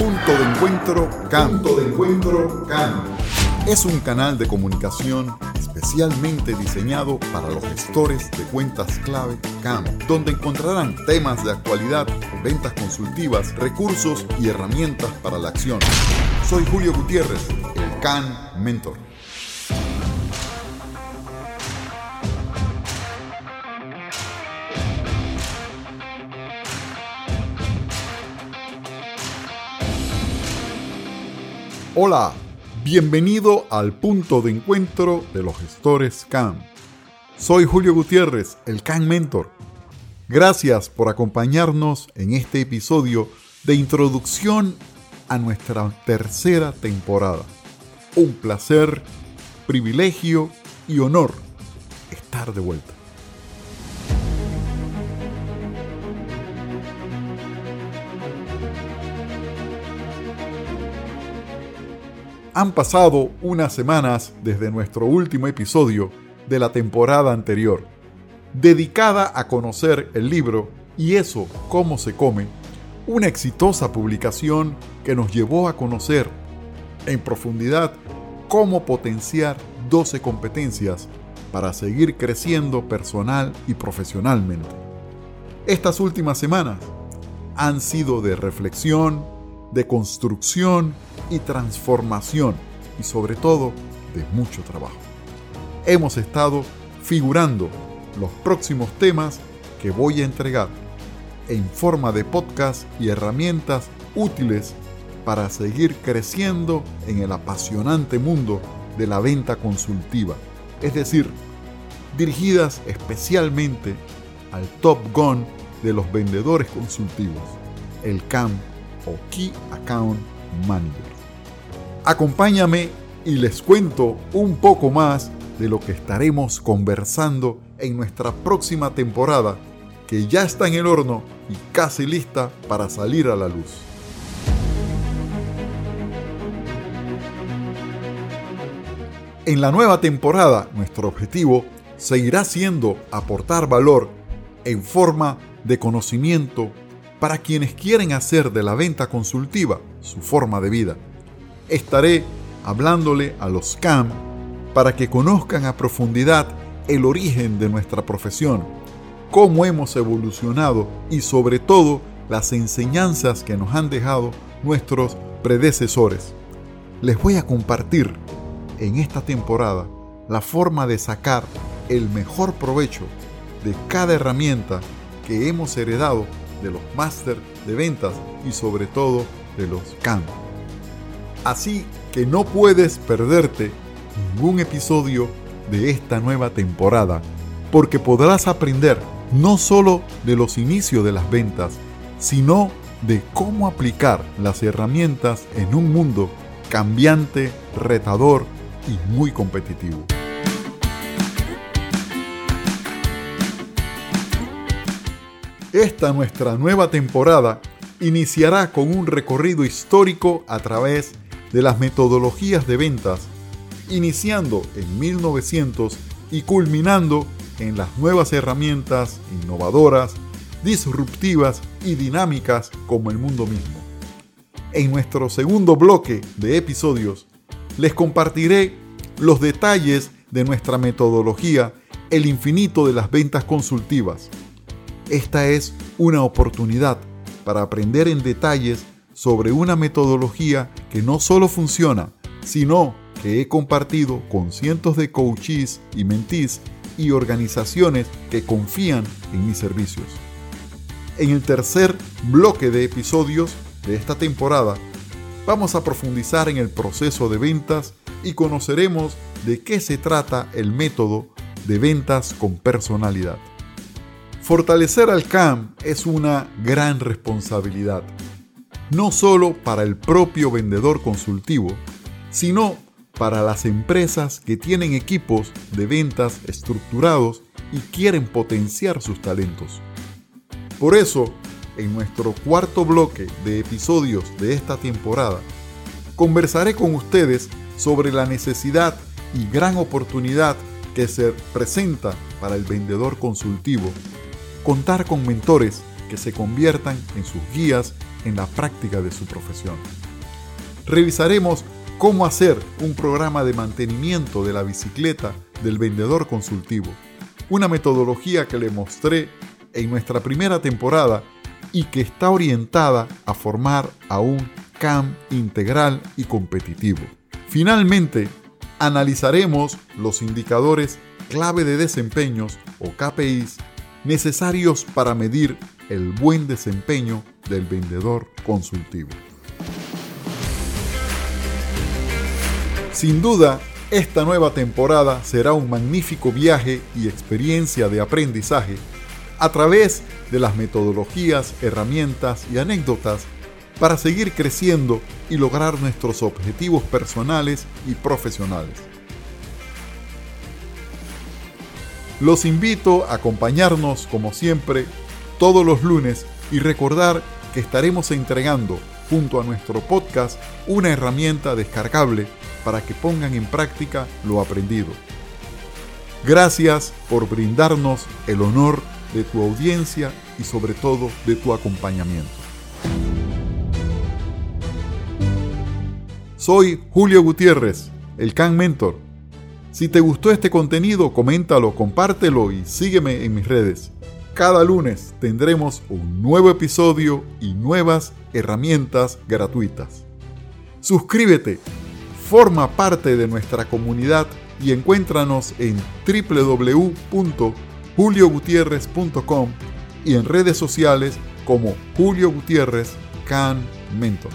Punto de Encuentro CAM. Punto de Encuentro CAM. Es un canal de comunicación especialmente diseñado para los gestores de cuentas clave CAM, donde encontrarán temas de actualidad, ventas consultivas, recursos y herramientas para la acción. Soy Julio Gutiérrez, el CAN Mentor. Hola, bienvenido al punto de encuentro de los gestores CAM. Soy Julio Gutiérrez, el CAM Mentor. Gracias por acompañarnos en este episodio de introducción a nuestra tercera temporada. Un placer, privilegio y honor estar de vuelta. Han pasado unas semanas desde nuestro último episodio de la temporada anterior, dedicada a conocer el libro Y eso, cómo se come, una exitosa publicación que nos llevó a conocer en profundidad cómo potenciar 12 competencias para seguir creciendo personal y profesionalmente. Estas últimas semanas han sido de reflexión, de construcción y transformación y sobre todo de mucho trabajo. Hemos estado figurando los próximos temas que voy a entregar en forma de podcast y herramientas útiles para seguir creciendo en el apasionante mundo de la venta consultiva, es decir, dirigidas especialmente al top gun de los vendedores consultivos, el CAM o Key Account Manager. Acompáñame y les cuento un poco más de lo que estaremos conversando en nuestra próxima temporada, que ya está en el horno y casi lista para salir a la luz. En la nueva temporada, nuestro objetivo seguirá siendo aportar valor en forma de conocimiento para quienes quieren hacer de la venta consultiva su forma de vida. Estaré hablándole a los CAM para que conozcan a profundidad el origen de nuestra profesión, cómo hemos evolucionado y sobre todo las enseñanzas que nos han dejado nuestros predecesores. Les voy a compartir en esta temporada la forma de sacar el mejor provecho de cada herramienta que hemos heredado de los máster de ventas y sobre todo de los CAM. Así que no puedes perderte ningún episodio de esta nueva temporada porque podrás aprender no solo de los inicios de las ventas, sino de cómo aplicar las herramientas en un mundo cambiante, retador y muy competitivo. Esta nuestra nueva temporada iniciará con un recorrido histórico a través de las metodologías de ventas, iniciando en 1900 y culminando en las nuevas herramientas innovadoras, disruptivas y dinámicas como el mundo mismo. En nuestro segundo bloque de episodios les compartiré los detalles de nuestra metodología El infinito de las ventas consultivas esta es una oportunidad para aprender en detalles sobre una metodología que no solo funciona, sino que he compartido con cientos de coaches y mentís y organizaciones que confían en mis servicios. En el tercer bloque de episodios de esta temporada, vamos a profundizar en el proceso de ventas y conoceremos de qué se trata el método de ventas con personalidad. Fortalecer al CAM es una gran responsabilidad, no solo para el propio vendedor consultivo, sino para las empresas que tienen equipos de ventas estructurados y quieren potenciar sus talentos. Por eso, en nuestro cuarto bloque de episodios de esta temporada, conversaré con ustedes sobre la necesidad y gran oportunidad que se presenta para el vendedor consultivo contar con mentores que se conviertan en sus guías en la práctica de su profesión. Revisaremos cómo hacer un programa de mantenimiento de la bicicleta del vendedor consultivo, una metodología que le mostré en nuestra primera temporada y que está orientada a formar a un CAM integral y competitivo. Finalmente, analizaremos los indicadores clave de desempeños o KPIs necesarios para medir el buen desempeño del vendedor consultivo. Sin duda, esta nueva temporada será un magnífico viaje y experiencia de aprendizaje a través de las metodologías, herramientas y anécdotas para seguir creciendo y lograr nuestros objetivos personales y profesionales. Los invito a acompañarnos como siempre todos los lunes y recordar que estaremos entregando junto a nuestro podcast una herramienta descargable para que pongan en práctica lo aprendido. Gracias por brindarnos el honor de tu audiencia y sobre todo de tu acompañamiento. Soy Julio Gutiérrez, el Can Mentor. Si te gustó este contenido, coméntalo, compártelo y sígueme en mis redes. Cada lunes tendremos un nuevo episodio y nuevas herramientas gratuitas. Suscríbete, forma parte de nuestra comunidad y encuéntranos en www.juliogutierrez.com y en redes sociales como Julio Gutiérrez Can Mentor.